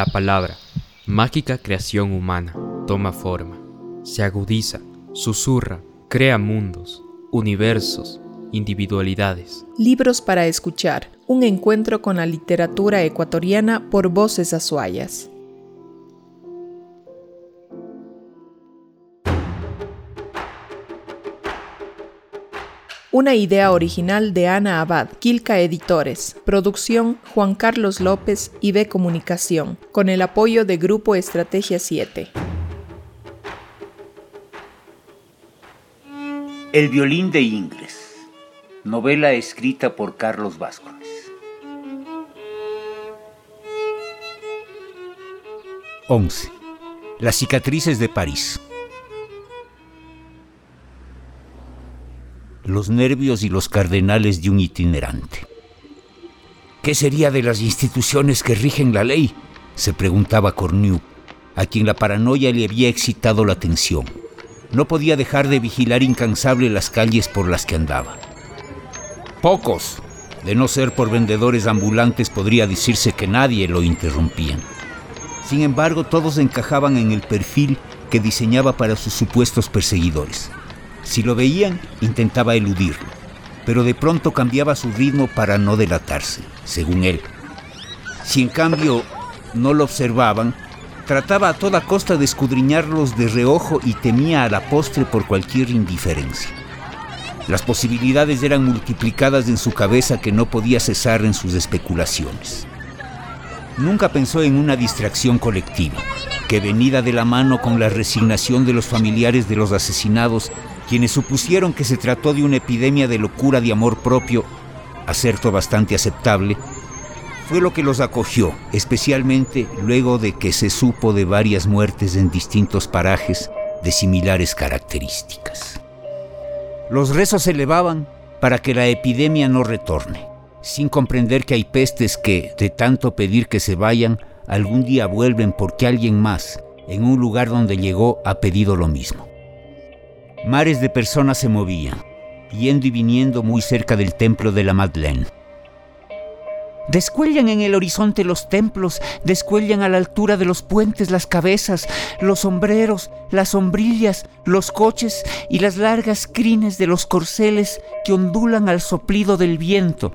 La palabra, mágica creación humana, toma forma, se agudiza, susurra, crea mundos, universos, individualidades. Libros para escuchar, un encuentro con la literatura ecuatoriana por voces azuayas. Una idea original de Ana Abad, Quilca Editores. Producción Juan Carlos López y B Comunicación, con el apoyo de Grupo Estrategia 7. El violín de Ingles. Novela escrita por Carlos Vázquez. 11. Las cicatrices de París. Los nervios y los cardenales de un itinerante. ¿Qué sería de las instituciones que rigen la ley? se preguntaba Cornu, a quien la paranoia le había excitado la atención. No podía dejar de vigilar incansable las calles por las que andaba. Pocos, de no ser por vendedores ambulantes, podría decirse que nadie lo interrumpían. Sin embargo, todos encajaban en el perfil que diseñaba para sus supuestos perseguidores. Si lo veían, intentaba eludirlo, pero de pronto cambiaba su ritmo para no delatarse, según él. Si en cambio no lo observaban, trataba a toda costa de escudriñarlos de reojo y temía a la postre por cualquier indiferencia. Las posibilidades eran multiplicadas en su cabeza que no podía cesar en sus especulaciones. Nunca pensó en una distracción colectiva, que venida de la mano con la resignación de los familiares de los asesinados, quienes supusieron que se trató de una epidemia de locura de amor propio, acerto bastante aceptable, fue lo que los acogió, especialmente luego de que se supo de varias muertes en distintos parajes de similares características. Los rezos se elevaban para que la epidemia no retorne, sin comprender que hay pestes que, de tanto pedir que se vayan, algún día vuelven porque alguien más, en un lugar donde llegó, ha pedido lo mismo. Mares de personas se movían, yendo y viniendo muy cerca del templo de la Madeleine. Descuellan en el horizonte los templos, descuellan a la altura de los puentes las cabezas, los sombreros, las sombrillas, los coches y las largas crines de los corceles que ondulan al soplido del viento,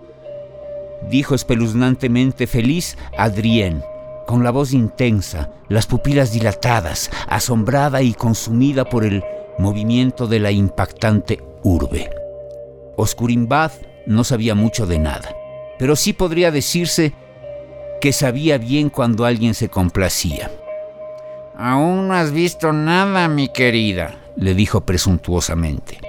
dijo espeluznantemente feliz Adrien, con la voz intensa, las pupilas dilatadas, asombrada y consumida por el movimiento de la impactante urbe. Oscurimbad no sabía mucho de nada, pero sí podría decirse que sabía bien cuando alguien se complacía. Aún no has visto nada, mi querida, le dijo presuntuosamente.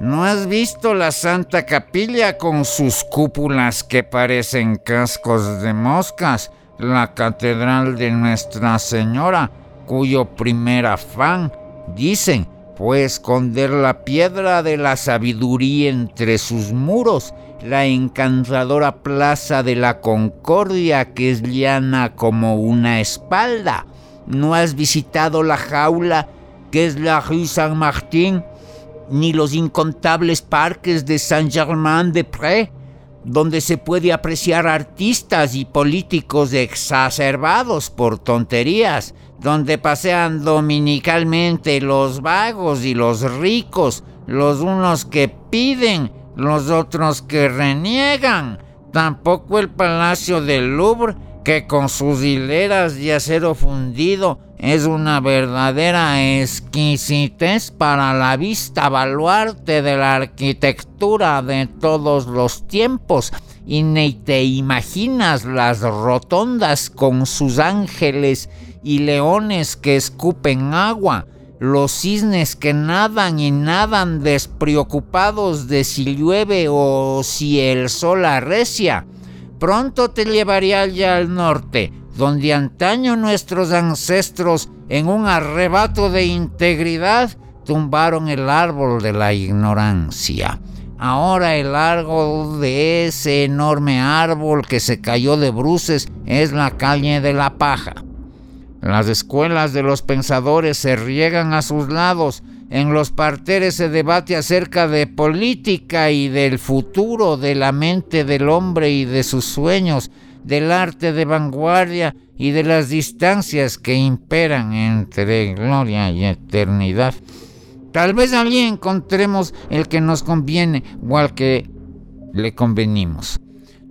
¿No has visto la Santa Capilla con sus cúpulas que parecen cascos de moscas? La Catedral de Nuestra Señora, cuyo primer afán, dicen, fue esconder la piedra de la sabiduría entre sus muros, la encantadora plaza de la Concordia que es llana como una espalda. ¿No has visitado la jaula que es la Rue Saint-Martin? Ni los incontables parques de Saint-Germain-des-Prés, donde se puede apreciar artistas y políticos exacerbados por tonterías donde pasean dominicalmente los vagos y los ricos, los unos que piden, los otros que reniegan. Tampoco el Palacio del Louvre, que con sus hileras de acero fundido es una verdadera exquisitez para la vista baluarte de la arquitectura de todos los tiempos. Y ni te imaginas las rotondas con sus ángeles y leones que escupen agua, los cisnes que nadan y nadan despreocupados de si llueve o si el sol arrecia. Pronto te llevaría ya al norte, donde antaño nuestros ancestros, en un arrebato de integridad, tumbaron el árbol de la ignorancia. Ahora el árbol de ese enorme árbol que se cayó de bruces es la calle de la paja. Las escuelas de los pensadores se riegan a sus lados. En los parteres se debate acerca de política y del futuro de la mente del hombre y de sus sueños, del arte de vanguardia y de las distancias que imperan entre gloria y eternidad. Tal vez allí encontremos el que nos conviene o al que le convenimos.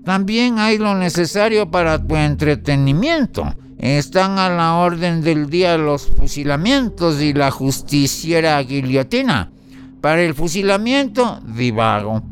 También hay lo necesario para tu entretenimiento. Están a la orden del día los fusilamientos y la justiciera guillotina. Para el fusilamiento, divago.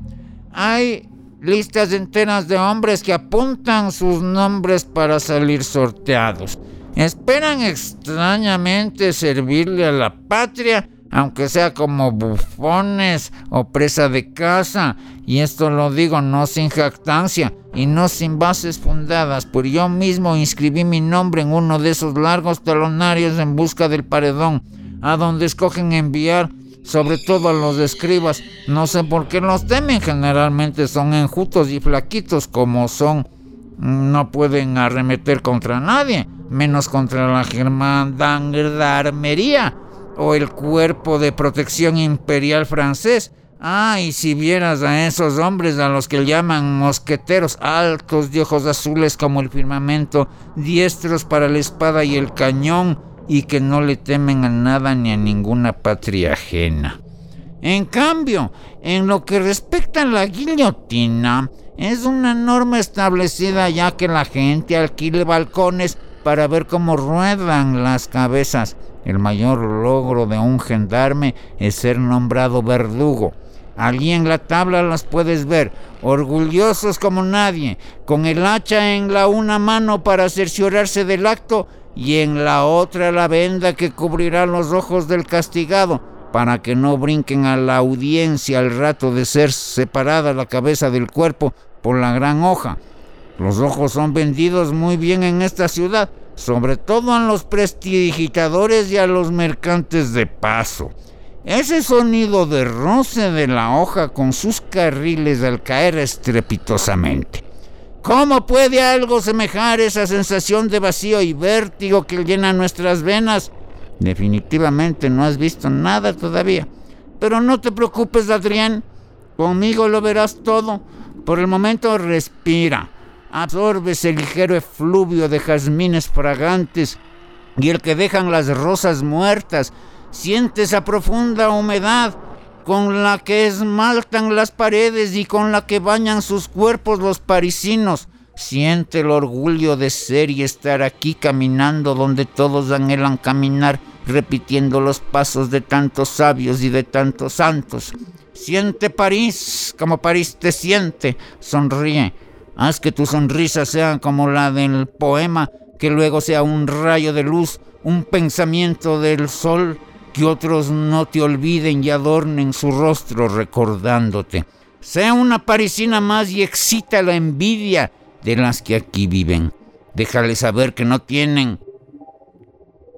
Hay listas enteras de hombres que apuntan sus nombres para salir sorteados. Esperan extrañamente servirle a la patria aunque sea como bufones o presa de casa, y esto lo digo no sin jactancia y no sin bases fundadas, pues yo mismo inscribí mi nombre en uno de esos largos talonarios en busca del paredón, a donde escogen enviar sobre todo a los escribas. No sé por qué los temen, generalmente son enjutos y flaquitos como son. No pueden arremeter contra nadie, menos contra la Armería o el cuerpo de protección imperial francés. Ah, y si vieras a esos hombres a los que llaman mosqueteros, altos de ojos azules como el firmamento, diestros para la espada y el cañón, y que no le temen a nada ni a ninguna patria ajena. En cambio, en lo que respecta a la guillotina, es una norma establecida ya que la gente alquile balcones para ver cómo ruedan las cabezas. El mayor logro de un gendarme es ser nombrado verdugo. Allí en la tabla las puedes ver, orgullosos como nadie, con el hacha en la una mano para cerciorarse del acto y en la otra la venda que cubrirá los ojos del castigado, para que no brinquen a la audiencia al rato de ser separada la cabeza del cuerpo por la gran hoja. Los ojos son vendidos muy bien en esta ciudad, sobre todo a los prestidigitadores y a los mercantes de paso. Ese sonido de roce de la hoja con sus carriles al caer estrepitosamente. ¿Cómo puede algo semejar esa sensación de vacío y vértigo que llena nuestras venas? Definitivamente no has visto nada todavía. Pero no te preocupes, Adrián. Conmigo lo verás todo. Por el momento respira absorbes el ligero efluvio de jazmines fragantes y el que dejan las rosas muertas, sientes esa profunda humedad con la que esmaltan las paredes y con la que bañan sus cuerpos los parisinos. Siente el orgullo de ser y estar aquí caminando donde todos anhelan caminar, repitiendo los pasos de tantos sabios y de tantos santos. Siente París como París te siente, sonríe Haz que tu sonrisa sea como la del poema, que luego sea un rayo de luz, un pensamiento del sol, que otros no te olviden y adornen su rostro recordándote. Sea una parisina más y excita la envidia de las que aquí viven. Déjale saber que no tienen.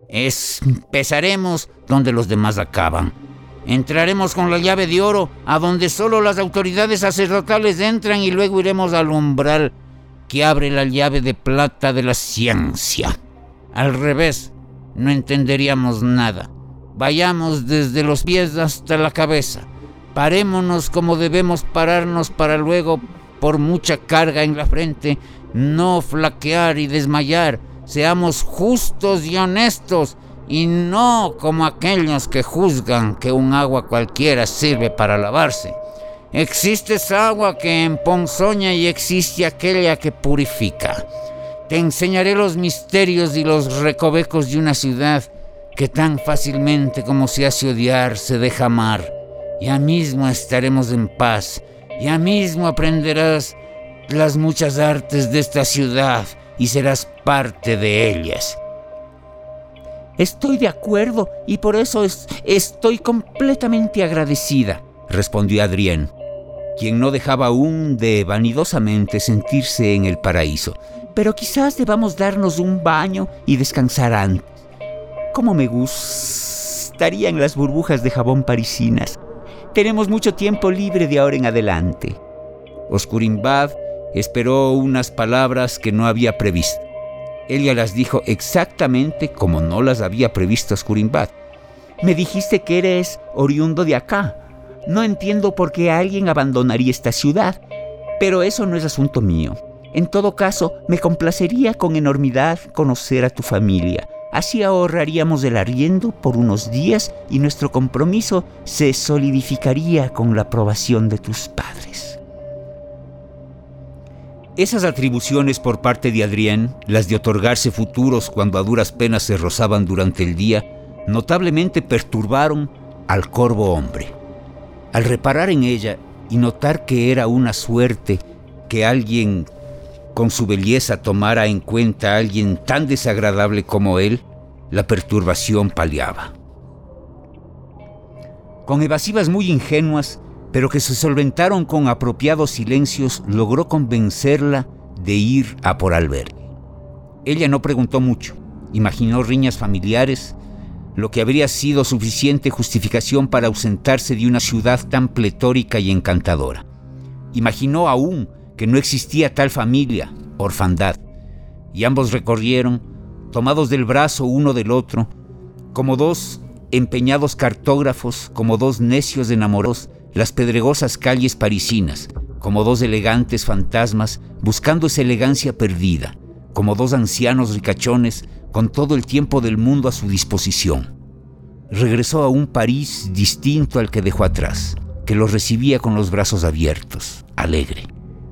Empezaremos donde los demás acaban. Entraremos con la llave de oro a donde solo las autoridades sacerdotales entran y luego iremos al umbral que abre la llave de plata de la ciencia. Al revés, no entenderíamos nada. Vayamos desde los pies hasta la cabeza. Parémonos como debemos pararnos para luego, por mucha carga en la frente, no flaquear y desmayar. Seamos justos y honestos y no como aquellos que juzgan que un agua cualquiera sirve para lavarse. Existe esa agua que emponzoña y existe aquella que purifica. Te enseñaré los misterios y los recovecos de una ciudad que tan fácilmente como se hace odiar se deja amar. Ya mismo estaremos en paz, ya mismo aprenderás las muchas artes de esta ciudad y serás parte de ellas. Estoy de acuerdo y por eso estoy completamente agradecida, respondió Adrián, quien no dejaba aún de vanidosamente sentirse en el paraíso. Pero quizás debamos darnos un baño y descansar antes. ¿Cómo me gustarían las burbujas de jabón parisinas? Tenemos mucho tiempo libre de ahora en adelante. Oscurimbad esperó unas palabras que no había previsto. Ella las dijo exactamente como no las había previsto Skurimbat. Me dijiste que eres oriundo de acá. No entiendo por qué alguien abandonaría esta ciudad, pero eso no es asunto mío. En todo caso, me complacería con enormidad conocer a tu familia. Así ahorraríamos el arriendo por unos días y nuestro compromiso se solidificaría con la aprobación de tus padres. Esas atribuciones por parte de Adrián, las de otorgarse futuros cuando a duras penas se rozaban durante el día, notablemente perturbaron al corvo hombre. Al reparar en ella y notar que era una suerte que alguien con su belleza tomara en cuenta a alguien tan desagradable como él, la perturbación paliaba. Con evasivas muy ingenuas, pero que se solventaron con apropiados silencios, logró convencerla de ir a por albergue. Ella no preguntó mucho, imaginó riñas familiares, lo que habría sido suficiente justificación para ausentarse de una ciudad tan pletórica y encantadora. Imaginó aún que no existía tal familia, orfandad, y ambos recorrieron, tomados del brazo uno del otro, como dos empeñados cartógrafos, como dos necios enamorados, las pedregosas calles parisinas, como dos elegantes fantasmas buscando esa elegancia perdida, como dos ancianos ricachones con todo el tiempo del mundo a su disposición. Regresó a un París distinto al que dejó atrás, que lo recibía con los brazos abiertos, alegre.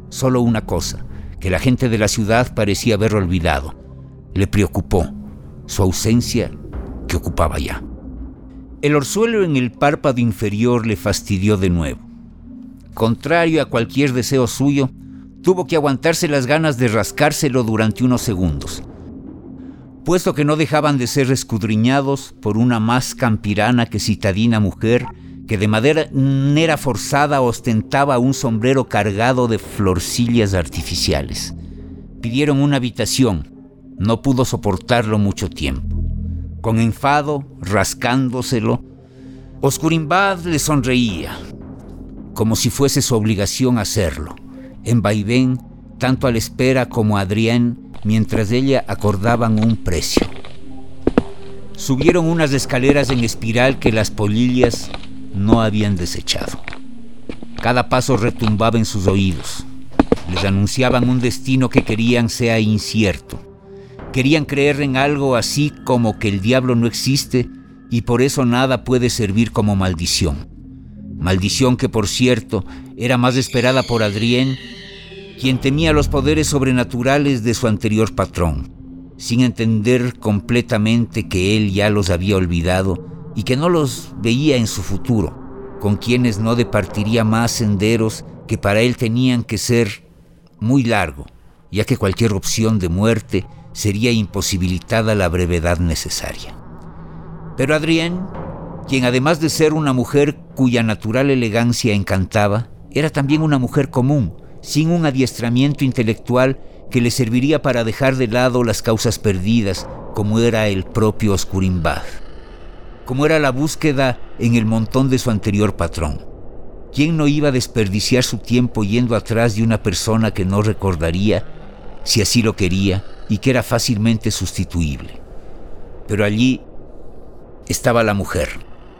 Solo una cosa, que la gente de la ciudad parecía haber olvidado. Le preocupó su ausencia que ocupaba ya. El orzuelo en el párpado inferior le fastidió de nuevo. Contrario a cualquier deseo suyo, tuvo que aguantarse las ganas de rascárselo durante unos segundos puesto que no dejaban de ser escudriñados por una más campirana que citadina mujer que de manera forzada ostentaba un sombrero cargado de florcillas artificiales. Pidieron una habitación, no pudo soportarlo mucho tiempo. Con enfado, rascándoselo, Oscurimbad le sonreía, como si fuese su obligación hacerlo. En vaivén, tanto a la espera como a Adrián mientras ella acordaban un precio. Subieron unas escaleras en espiral que las polillas no habían desechado. Cada paso retumbaba en sus oídos. Les anunciaban un destino que querían sea incierto. Querían creer en algo así como que el diablo no existe y por eso nada puede servir como maldición. Maldición que, por cierto, era más esperada por Adrián quien temía los poderes sobrenaturales de su anterior patrón, sin entender completamente que él ya los había olvidado y que no los veía en su futuro, con quienes no departiría más senderos que para él tenían que ser muy largo, ya que cualquier opción de muerte sería imposibilitada la brevedad necesaria. Pero Adrián, quien además de ser una mujer cuya natural elegancia encantaba, era también una mujer común, sin un adiestramiento intelectual que le serviría para dejar de lado las causas perdidas, como era el propio Oscurimbad, como era la búsqueda en el montón de su anterior patrón. ¿Quién no iba a desperdiciar su tiempo yendo atrás de una persona que no recordaría si así lo quería y que era fácilmente sustituible? Pero allí estaba la mujer,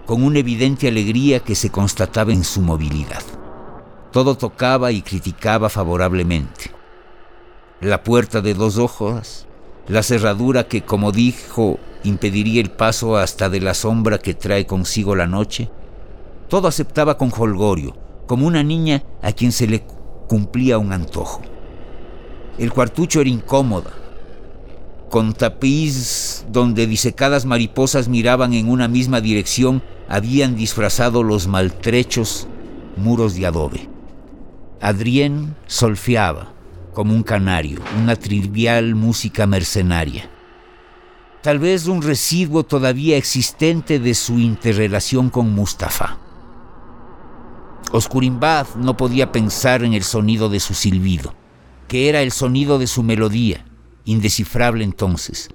con una evidente alegría que se constataba en su movilidad. Todo tocaba y criticaba favorablemente. La puerta de dos ojos, la cerradura que, como dijo, impediría el paso hasta de la sombra que trae consigo la noche, todo aceptaba con holgorio, como una niña a quien se le cumplía un antojo. El cuartucho era incómoda, con tapiz donde disecadas mariposas miraban en una misma dirección, habían disfrazado los maltrechos muros de adobe. Adrián solfeaba, como un canario, una trivial música mercenaria. Tal vez un residuo todavía existente de su interrelación con Mustafa. Oscurimbad no podía pensar en el sonido de su silbido, que era el sonido de su melodía, indescifrable entonces.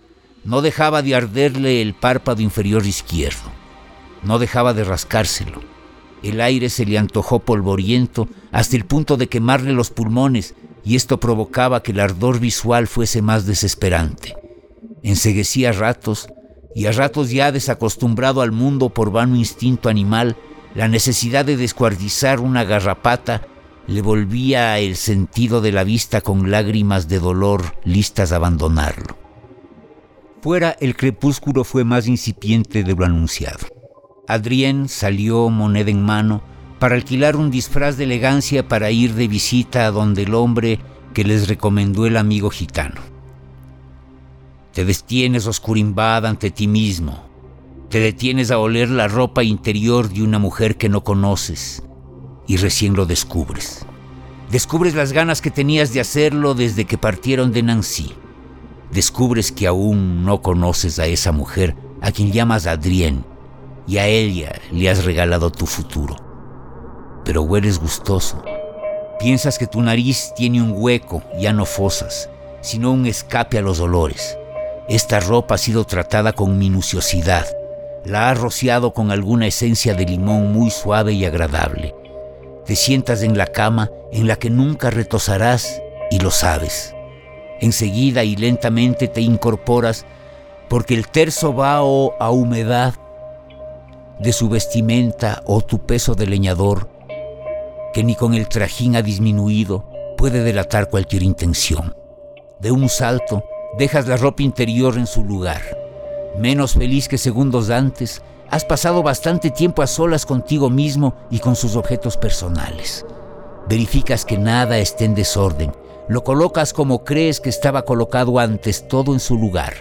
No dejaba de arderle el párpado inferior izquierdo, no dejaba de rascárselo el aire se le antojó polvoriento hasta el punto de quemarle los pulmones y esto provocaba que el ardor visual fuese más desesperante. Enseguecía a ratos y a ratos ya desacostumbrado al mundo por vano instinto animal, la necesidad de descuartizar una garrapata le volvía el sentido de la vista con lágrimas de dolor listas a abandonarlo. Fuera el crepúsculo fue más incipiente de lo anunciado. Adrien salió moneda en mano para alquilar un disfraz de elegancia para ir de visita a donde el hombre que les recomendó el amigo gitano. Te destienes oscurimbada ante ti mismo. Te detienes a oler la ropa interior de una mujer que no conoces y recién lo descubres. Descubres las ganas que tenías de hacerlo desde que partieron de Nancy. Descubres que aún no conoces a esa mujer a quien llamas Adrien y a ella le has regalado tu futuro. Pero hueles gustoso. Piensas que tu nariz tiene un hueco, ya no fosas, sino un escape a los dolores. Esta ropa ha sido tratada con minuciosidad. La has rociado con alguna esencia de limón muy suave y agradable. Te sientas en la cama en la que nunca retosarás y lo sabes. Enseguida y lentamente te incorporas porque el terzo vaho a humedad de su vestimenta o tu peso de leñador, que ni con el trajín ha disminuido, puede delatar cualquier intención. De un salto, dejas la ropa interior en su lugar. Menos feliz que segundos antes, has pasado bastante tiempo a solas contigo mismo y con sus objetos personales. Verificas que nada esté en desorden. Lo colocas como crees que estaba colocado antes, todo en su lugar.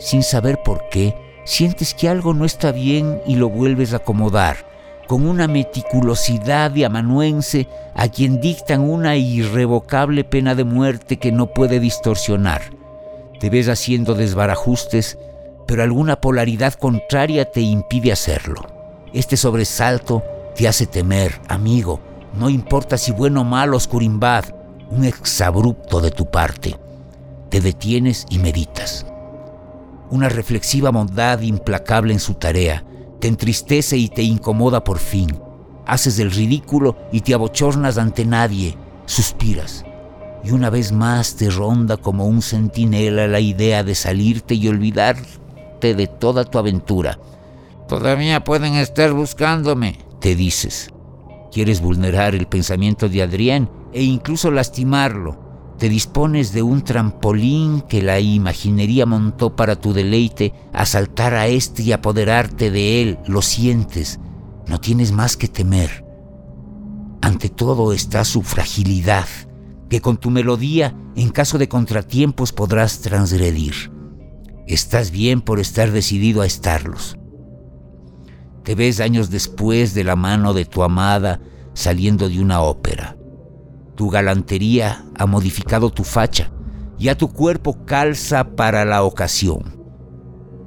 Sin saber por qué, sientes que algo no está bien y lo vuelves a acomodar, con una meticulosidad de amanuense a quien dictan una irrevocable pena de muerte que no puede distorsionar. Te ves haciendo desbarajustes pero alguna polaridad contraria te impide hacerlo. Este sobresalto te hace temer, amigo, no importa si bueno o malo, oscurimbad, un exabrupto de tu parte. Te detienes y meditas. Una reflexiva bondad implacable en su tarea te entristece y te incomoda por fin. Haces el ridículo y te abochornas ante nadie, suspiras. Y una vez más te ronda como un centinela la idea de salirte y de toda tu aventura. Todavía pueden estar buscándome, te dices. Quieres vulnerar el pensamiento de Adrián e incluso lastimarlo. Te dispones de un trampolín que la imaginería montó para tu deleite, a saltar a este y apoderarte de él. Lo sientes. No tienes más que temer. Ante todo está su fragilidad, que con tu melodía, en caso de contratiempos, podrás transgredir. Estás bien por estar decidido a estarlos. Te ves años después de la mano de tu amada saliendo de una ópera. Tu galantería ha modificado tu facha, ya tu cuerpo calza para la ocasión.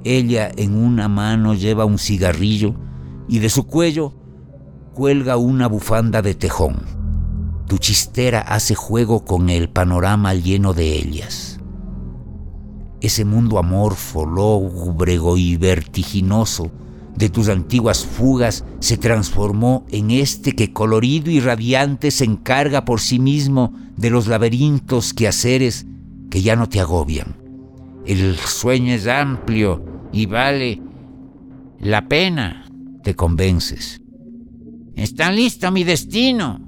Ella en una mano lleva un cigarrillo y de su cuello cuelga una bufanda de tejón. Tu chistera hace juego con el panorama lleno de ellas. Ese mundo amorfo, lóbrego y vertiginoso de tus antiguas fugas se transformó en este que colorido y radiante se encarga por sí mismo de los laberintos quehaceres que ya no te agobian. El sueño es amplio y vale la pena, te convences. Está listo mi destino.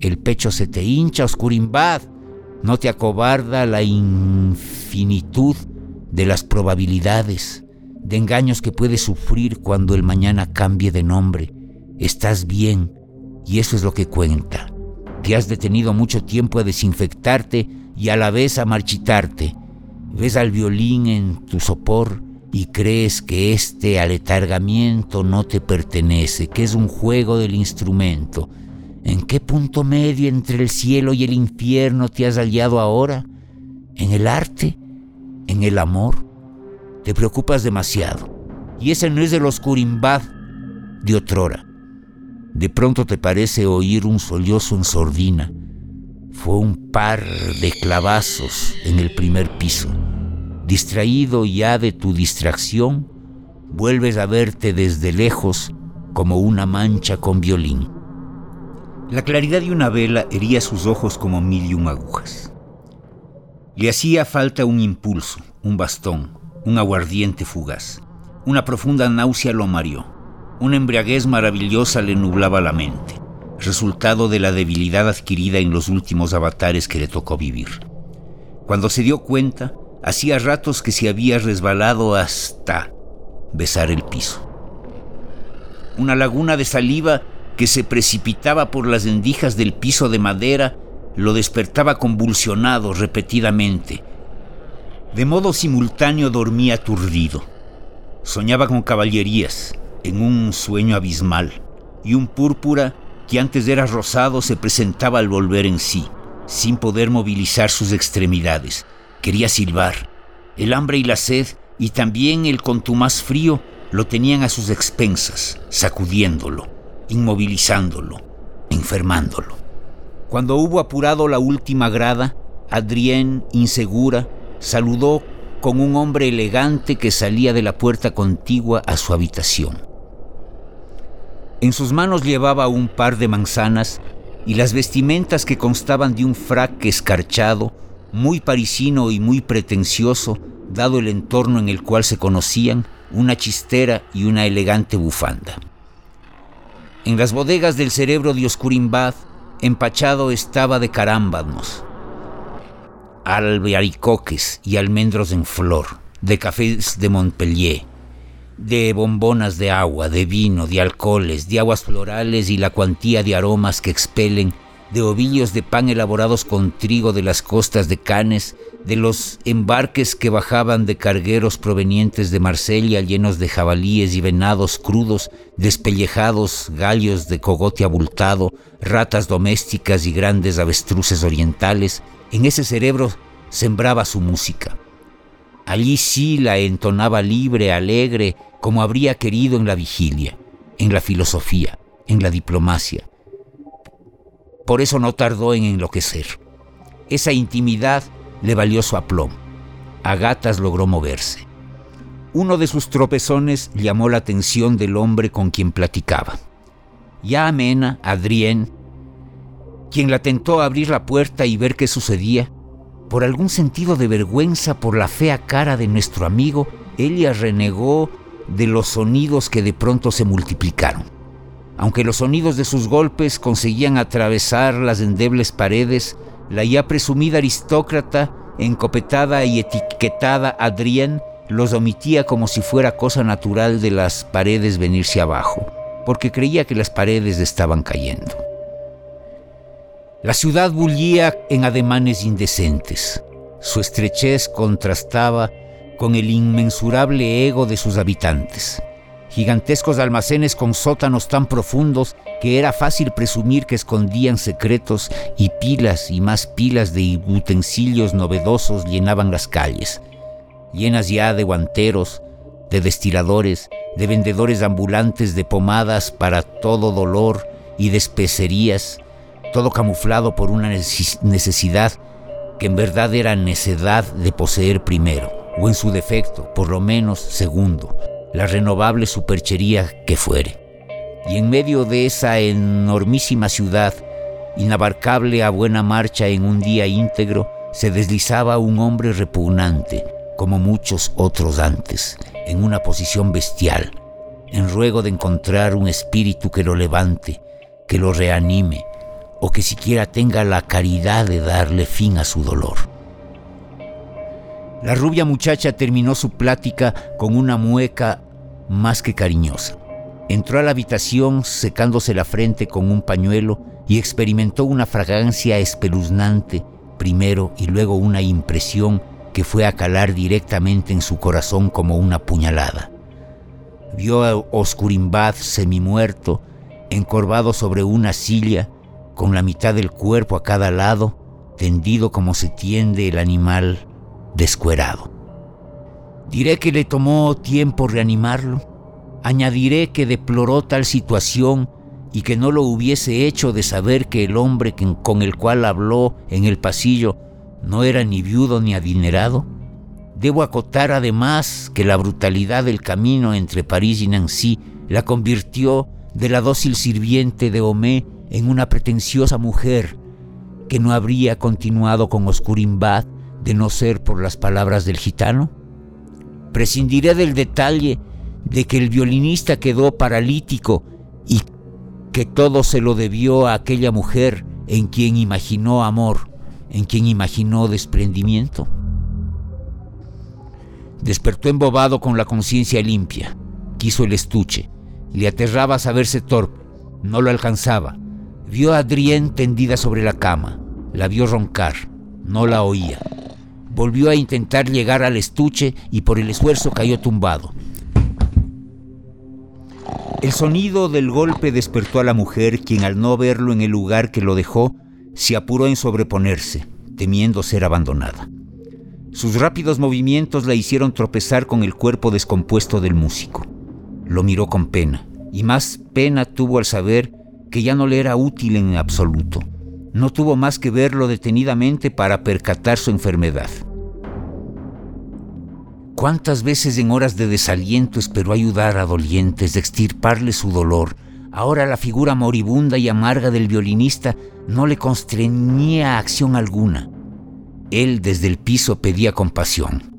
El pecho se te hincha, oscurimbad. No te acobarda la infinitud de las probabilidades, de engaños que puedes sufrir cuando el mañana cambie de nombre. Estás bien y eso es lo que cuenta. Te has detenido mucho tiempo a desinfectarte y a la vez a marchitarte. Ves al violín en tu sopor y crees que este aletargamiento no te pertenece, que es un juego del instrumento. ¿En qué punto medio entre el cielo y el infierno te has hallado ahora? ¿En el arte? En el amor, te preocupas demasiado. Y ese no es el oscurimbad de otrora. De pronto te parece oír un sollozo en sordina. Fue un par de clavazos en el primer piso. Distraído ya de tu distracción, vuelves a verte desde lejos como una mancha con violín. La claridad de una vela hería sus ojos como mil y un agujas. Le hacía falta un impulso, un bastón, un aguardiente fugaz. Una profunda náusea lo mareó. Una embriaguez maravillosa le nublaba la mente. resultado de la debilidad adquirida en los últimos avatares que le tocó vivir. Cuando se dio cuenta, hacía ratos que se había resbalado hasta besar el piso. Una laguna de saliva que se precipitaba por las endijas del piso de madera lo despertaba convulsionado repetidamente. De modo simultáneo dormía aturdido. Soñaba con caballerías en un sueño abismal y un púrpura que antes era rosado se presentaba al volver en sí, sin poder movilizar sus extremidades. Quería silbar. El hambre y la sed y también el contumaz frío lo tenían a sus expensas, sacudiéndolo, inmovilizándolo, enfermándolo. Cuando hubo apurado la última grada, Adrienne, insegura, saludó con un hombre elegante que salía de la puerta contigua a su habitación. En sus manos llevaba un par de manzanas y las vestimentas que constaban de un frac escarchado, muy parisino y muy pretencioso, dado el entorno en el cual se conocían, una chistera y una elegante bufanda. En las bodegas del cerebro de Oscurimbad, empachado estaba de carámbanos, albaricoques y almendros en flor, de cafés de Montpellier, de bombonas de agua, de vino, de alcoholes, de aguas florales y la cuantía de aromas que expelen de ovillos de pan elaborados con trigo de las costas de Canes, de los embarques que bajaban de cargueros provenientes de Marsella llenos de jabalíes y venados crudos, despellejados, gallos de cogote abultado, ratas domésticas y grandes avestruces orientales, en ese cerebro sembraba su música. Allí sí la entonaba libre, alegre, como habría querido en la vigilia, en la filosofía, en la diplomacia, por eso no tardó en enloquecer. Esa intimidad le valió su aplomo. A gatas logró moverse. Uno de sus tropezones llamó la atención del hombre con quien platicaba. Ya amena, Adrien, quien la tentó abrir la puerta y ver qué sucedía, por algún sentido de vergüenza por la fea cara de nuestro amigo, ella renegó de los sonidos que de pronto se multiplicaron. Aunque los sonidos de sus golpes conseguían atravesar las endebles paredes, la ya presumida aristócrata, encopetada y etiquetada Adrienne, los omitía como si fuera cosa natural de las paredes venirse abajo, porque creía que las paredes estaban cayendo. La ciudad bullía en ademanes indecentes. Su estrechez contrastaba con el inmensurable ego de sus habitantes gigantescos almacenes con sótanos tan profundos que era fácil presumir que escondían secretos y pilas y más pilas de utensilios novedosos llenaban las calles, llenas ya de guanteros, de destiladores, de vendedores ambulantes de pomadas para todo dolor y de especerías, todo camuflado por una necesidad que en verdad era necedad de poseer primero, o en su defecto, por lo menos segundo, la renovable superchería que fuere. Y en medio de esa enormísima ciudad, inabarcable a buena marcha en un día íntegro, se deslizaba un hombre repugnante, como muchos otros antes, en una posición bestial, en ruego de encontrar un espíritu que lo levante, que lo reanime, o que siquiera tenga la caridad de darle fin a su dolor. La rubia muchacha terminó su plática con una mueca más que cariñosa. Entró a la habitación secándose la frente con un pañuelo y experimentó una fragancia espeluznante primero y luego una impresión que fue a calar directamente en su corazón como una puñalada. Vio a Oscurimbad semimuerto, encorvado sobre una silla, con la mitad del cuerpo a cada lado, tendido como se tiende el animal descuerado. Diré que le tomó tiempo reanimarlo. Añadiré que deploró tal situación y que no lo hubiese hecho de saber que el hombre con el cual habló en el pasillo no era ni viudo ni adinerado. Debo acotar además que la brutalidad del camino entre París y Nancy la convirtió de la dócil sirviente de Homé en una pretenciosa mujer que no habría continuado con Oscurimbad de no ser por las palabras del gitano? Prescindiré del detalle de que el violinista quedó paralítico y que todo se lo debió a aquella mujer en quien imaginó amor, en quien imaginó desprendimiento. Despertó embobado con la conciencia limpia. Quiso el estuche. Le aterraba saberse torpe. No lo alcanzaba. Vio a Adrienne tendida sobre la cama. La vio roncar. No la oía. Volvió a intentar llegar al estuche y por el esfuerzo cayó tumbado. El sonido del golpe despertó a la mujer, quien al no verlo en el lugar que lo dejó, se apuró en sobreponerse, temiendo ser abandonada. Sus rápidos movimientos la hicieron tropezar con el cuerpo descompuesto del músico. Lo miró con pena, y más pena tuvo al saber que ya no le era útil en absoluto. No tuvo más que verlo detenidamente para percatar su enfermedad. ¿Cuántas veces en horas de desaliento esperó ayudar a dolientes, de extirparle su dolor? Ahora la figura moribunda y amarga del violinista no le constreñía acción alguna. Él desde el piso pedía compasión.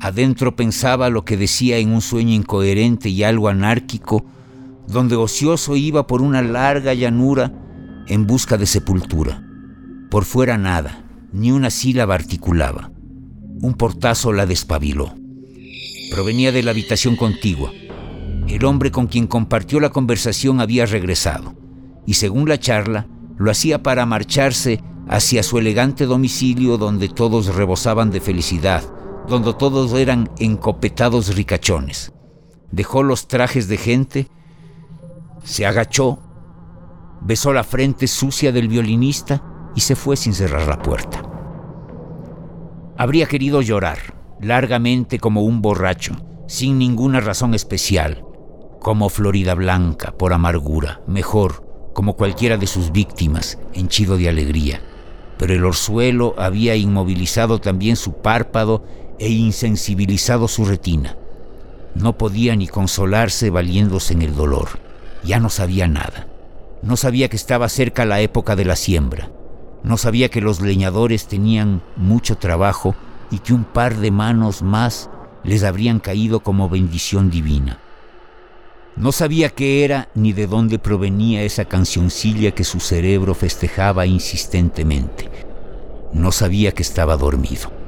Adentro pensaba lo que decía en un sueño incoherente y algo anárquico, donde ocioso iba por una larga llanura en busca de sepultura. Por fuera nada, ni una sílaba articulaba. Un portazo la despabiló. Provenía de la habitación contigua. El hombre con quien compartió la conversación había regresado, y según la charla, lo hacía para marcharse hacia su elegante domicilio donde todos rebosaban de felicidad, donde todos eran encopetados ricachones. Dejó los trajes de gente, se agachó, besó la frente sucia del violinista y se fue sin cerrar la puerta. Habría querido llorar, largamente como un borracho, sin ninguna razón especial, como Florida Blanca, por amargura, mejor, como cualquiera de sus víctimas, henchido de alegría pero el orzuelo había inmovilizado también su párpado e insensibilizado su retina. No podía ni consolarse valiéndose en el dolor. Ya no sabía nada. No sabía que estaba cerca la época de la siembra. No sabía que los leñadores tenían mucho trabajo y que un par de manos más les habrían caído como bendición divina. No sabía qué era ni de dónde provenía esa cancioncilla que su cerebro festejaba insistentemente. No sabía que estaba dormido.